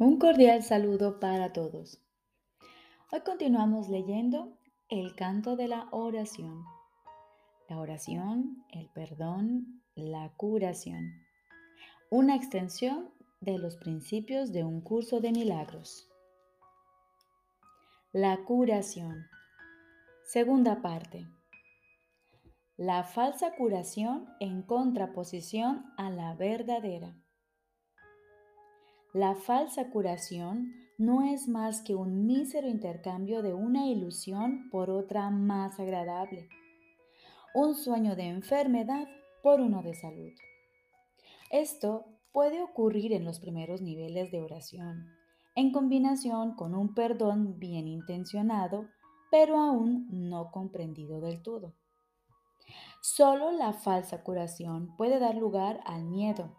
Un cordial saludo para todos. Hoy continuamos leyendo el canto de la oración. La oración, el perdón, la curación. Una extensión de los principios de un curso de milagros. La curación. Segunda parte. La falsa curación en contraposición a la verdadera. La falsa curación no es más que un mísero intercambio de una ilusión por otra más agradable, un sueño de enfermedad por uno de salud. Esto puede ocurrir en los primeros niveles de oración, en combinación con un perdón bien intencionado, pero aún no comprendido del todo. Solo la falsa curación puede dar lugar al miedo,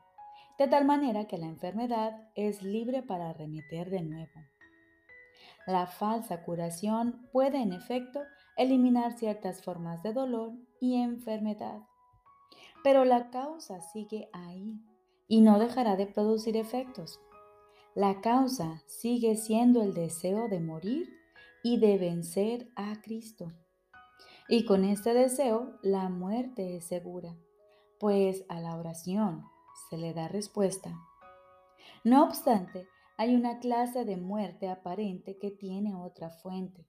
de tal manera que la enfermedad es libre para remeter de nuevo. La falsa curación puede en efecto eliminar ciertas formas de dolor y enfermedad, pero la causa sigue ahí y no dejará de producir efectos. La causa sigue siendo el deseo de morir y de vencer a Cristo. Y con este deseo la muerte es segura, pues a la oración se le da respuesta. No obstante, hay una clase de muerte aparente que tiene otra fuente.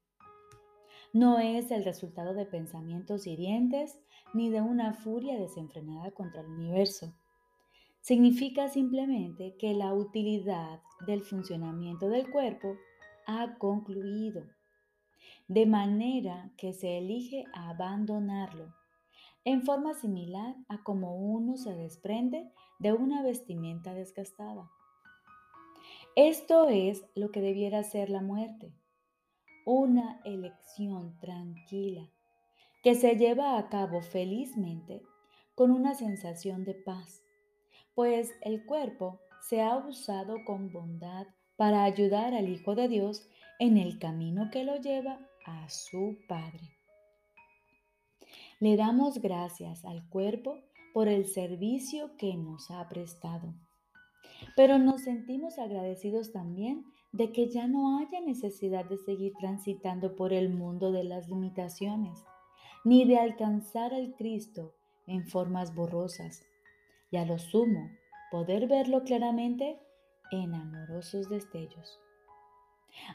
No es el resultado de pensamientos hirientes ni de una furia desenfrenada contra el universo. Significa simplemente que la utilidad del funcionamiento del cuerpo ha concluido, de manera que se elige abandonarlo en forma similar a como uno se desprende de una vestimenta desgastada. Esto es lo que debiera ser la muerte, una elección tranquila que se lleva a cabo felizmente con una sensación de paz, pues el cuerpo se ha usado con bondad para ayudar al Hijo de Dios en el camino que lo lleva a su Padre. Le damos gracias al cuerpo por el servicio que nos ha prestado. Pero nos sentimos agradecidos también de que ya no haya necesidad de seguir transitando por el mundo de las limitaciones, ni de alcanzar al Cristo en formas borrosas, y a lo sumo poder verlo claramente en amorosos destellos.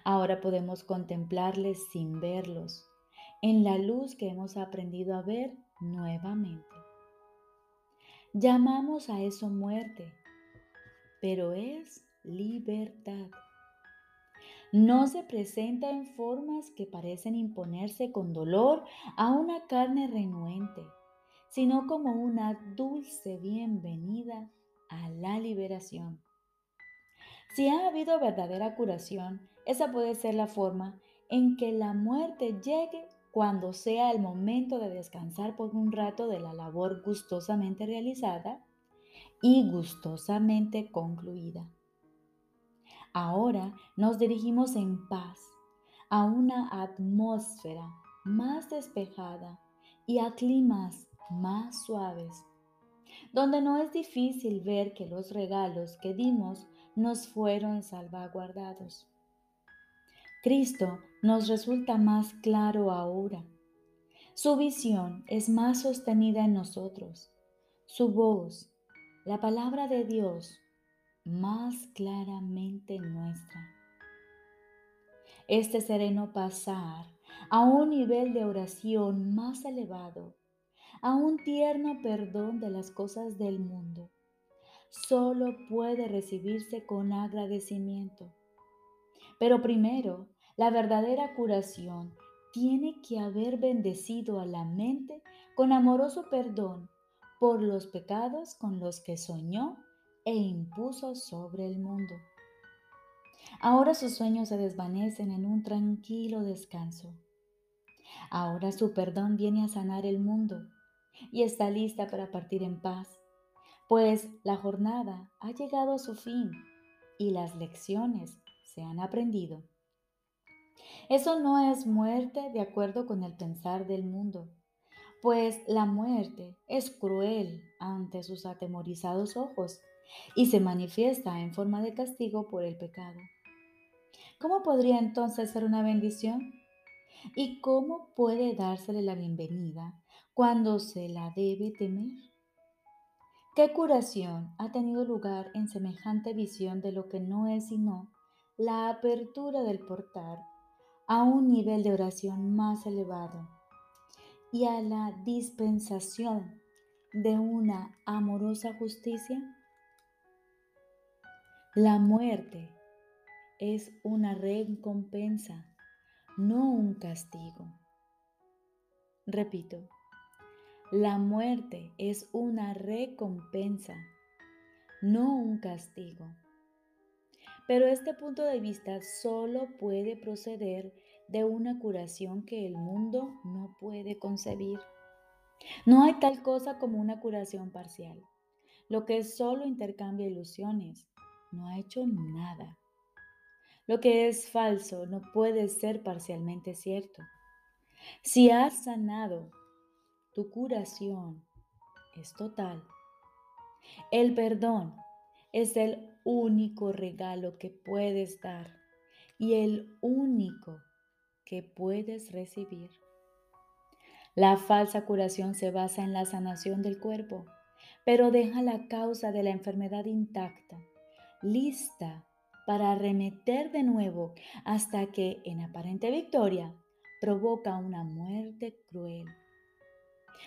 Ahora podemos contemplarles sin verlos, en la luz que hemos aprendido a ver nuevamente. Llamamos a eso muerte, pero es libertad. No se presenta en formas que parecen imponerse con dolor a una carne renuente, sino como una dulce bienvenida a la liberación. Si ha habido verdadera curación, esa puede ser la forma en que la muerte llegue cuando sea el momento de descansar por un rato de la labor gustosamente realizada y gustosamente concluida. Ahora nos dirigimos en paz a una atmósfera más despejada y a climas más suaves, donde no es difícil ver que los regalos que dimos nos fueron salvaguardados. Cristo nos resulta más claro ahora. Su visión es más sostenida en nosotros. Su voz, la palabra de Dios, más claramente nuestra. Este sereno pasar a un nivel de oración más elevado, a un tierno perdón de las cosas del mundo, solo puede recibirse con agradecimiento. Pero primero la verdadera curación tiene que haber bendecido a la mente con amoroso perdón por los pecados con los que soñó e impuso sobre el mundo. Ahora sus sueños se desvanecen en un tranquilo descanso. Ahora su perdón viene a sanar el mundo y está lista para partir en paz, pues la jornada ha llegado a su fin y las lecciones se han aprendido. Eso no es muerte de acuerdo con el pensar del mundo, pues la muerte es cruel ante sus atemorizados ojos y se manifiesta en forma de castigo por el pecado. ¿Cómo podría entonces ser una bendición? ¿Y cómo puede dársele la bienvenida cuando se la debe temer? ¿Qué curación ha tenido lugar en semejante visión de lo que no es sino la apertura del portal a un nivel de oración más elevado y a la dispensación de una amorosa justicia? La muerte es una recompensa, no un castigo. Repito, la muerte es una recompensa, no un castigo. Pero este punto de vista solo puede proceder de una curación que el mundo no puede concebir. No hay tal cosa como una curación parcial. Lo que solo intercambia ilusiones no ha hecho nada. Lo que es falso no puede ser parcialmente cierto. Si has sanado, tu curación es total. El perdón es el único regalo que puedes dar y el único que puedes recibir. La falsa curación se basa en la sanación del cuerpo, pero deja la causa de la enfermedad intacta, lista para arremeter de nuevo hasta que, en aparente victoria, provoca una muerte cruel.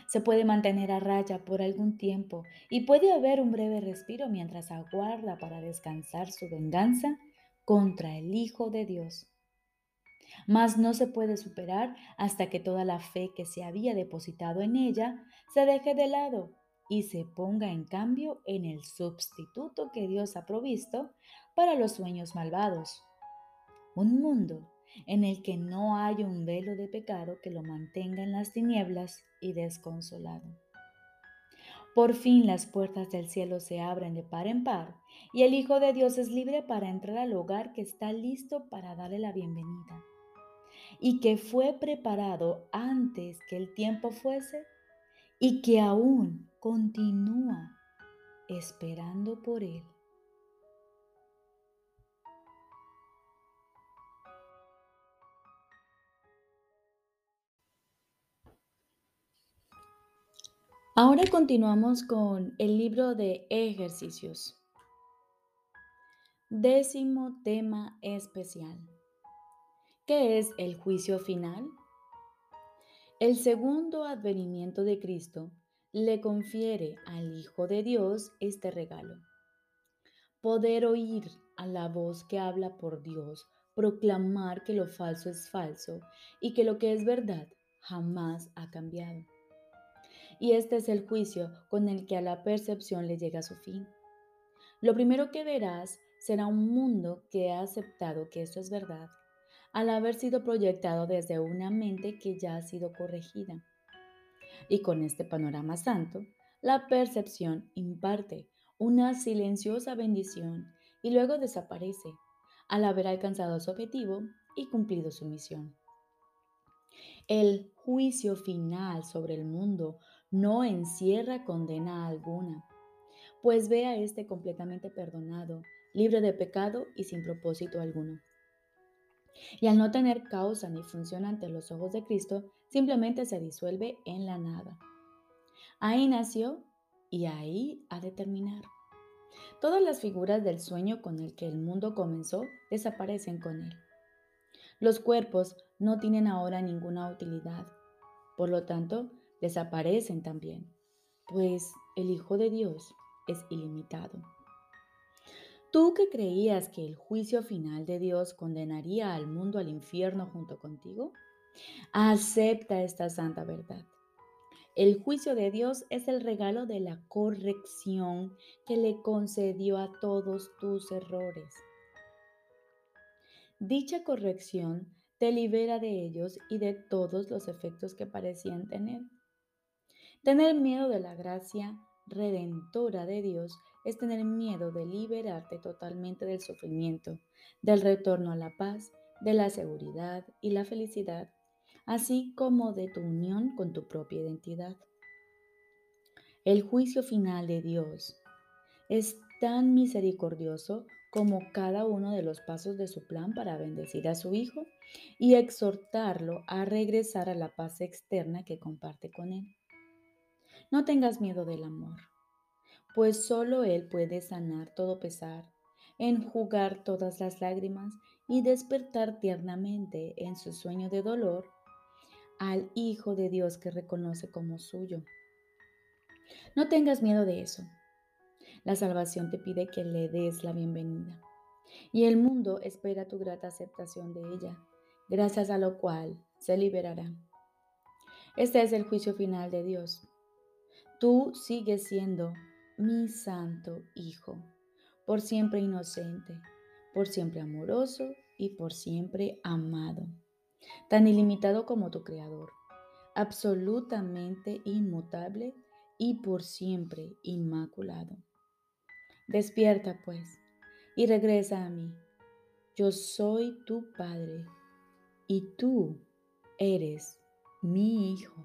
Se puede mantener a raya por algún tiempo y puede haber un breve respiro mientras aguarda para descansar su venganza contra el Hijo de Dios. Mas no se puede superar hasta que toda la fe que se había depositado en ella se deje de lado y se ponga en cambio en el sustituto que Dios ha provisto para los sueños malvados. Un mundo en el que no hay un velo de pecado que lo mantenga en las tinieblas y desconsolado. Por fin las puertas del cielo se abren de par en par y el Hijo de Dios es libre para entrar al hogar que está listo para darle la bienvenida y que fue preparado antes que el tiempo fuese y que aún continúa esperando por Él. Ahora continuamos con el libro de ejercicios. Décimo tema especial. ¿Qué es el juicio final? El segundo advenimiento de Cristo le confiere al Hijo de Dios este regalo. Poder oír a la voz que habla por Dios, proclamar que lo falso es falso y que lo que es verdad jamás ha cambiado y este es el juicio con el que a la percepción le llega su fin. Lo primero que verás será un mundo que ha aceptado que esto es verdad, al haber sido proyectado desde una mente que ya ha sido corregida. Y con este panorama santo, la percepción imparte una silenciosa bendición y luego desaparece al haber alcanzado su objetivo y cumplido su misión. El juicio final sobre el mundo no encierra condena alguna, pues ve a este completamente perdonado, libre de pecado y sin propósito alguno. Y al no tener causa ni función ante los ojos de Cristo, simplemente se disuelve en la nada. Ahí nació y ahí ha de terminar. Todas las figuras del sueño con el que el mundo comenzó desaparecen con él. Los cuerpos no tienen ahora ninguna utilidad. Por lo tanto, desaparecen también, pues el Hijo de Dios es ilimitado. Tú que creías que el juicio final de Dios condenaría al mundo al infierno junto contigo, acepta esta santa verdad. El juicio de Dios es el regalo de la corrección que le concedió a todos tus errores. Dicha corrección te libera de ellos y de todos los efectos que parecían tener. Tener miedo de la gracia redentora de Dios es tener miedo de liberarte totalmente del sufrimiento, del retorno a la paz, de la seguridad y la felicidad, así como de tu unión con tu propia identidad. El juicio final de Dios es tan misericordioso como cada uno de los pasos de su plan para bendecir a su hijo y exhortarlo a regresar a la paz externa que comparte con él. No tengas miedo del amor, pues solo Él puede sanar todo pesar, enjugar todas las lágrimas y despertar tiernamente en su sueño de dolor al Hijo de Dios que reconoce como suyo. No tengas miedo de eso. La salvación te pide que le des la bienvenida y el mundo espera tu grata aceptación de ella, gracias a lo cual se liberará. Este es el juicio final de Dios. Tú sigues siendo mi santo Hijo, por siempre inocente, por siempre amoroso y por siempre amado, tan ilimitado como tu Creador, absolutamente inmutable y por siempre inmaculado. Despierta pues y regresa a mí. Yo soy tu Padre y tú eres mi Hijo.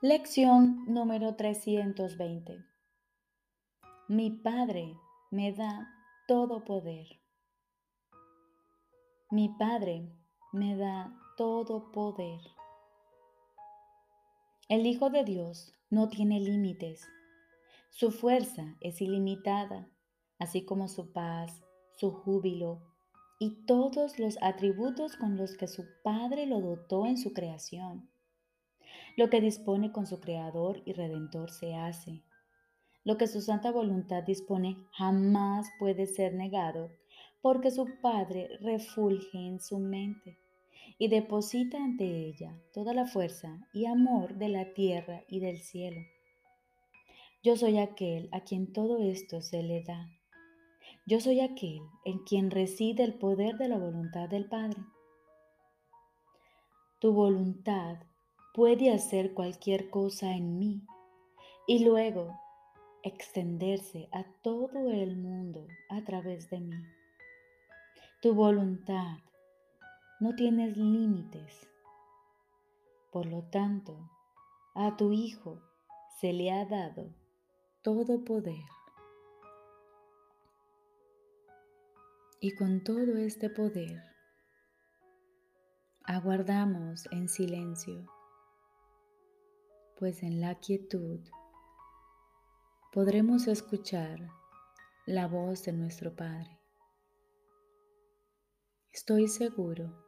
Lección número 320. Mi Padre me da todo poder. Mi Padre me da todo poder. El Hijo de Dios no tiene límites. Su fuerza es ilimitada, así como su paz, su júbilo y todos los atributos con los que su Padre lo dotó en su creación. Lo que dispone con su Creador y Redentor se hace. Lo que su santa voluntad dispone jamás puede ser negado porque su Padre refulge en su mente y deposita ante ella toda la fuerza y amor de la tierra y del cielo. Yo soy aquel a quien todo esto se le da. Yo soy aquel en quien reside el poder de la voluntad del Padre. Tu voluntad puede hacer cualquier cosa en mí y luego extenderse a todo el mundo a través de mí. Tu voluntad no tienes límites. Por lo tanto, a tu Hijo se le ha dado todo poder. Y con todo este poder, aguardamos en silencio, pues en la quietud podremos escuchar la voz de nuestro Padre. Estoy seguro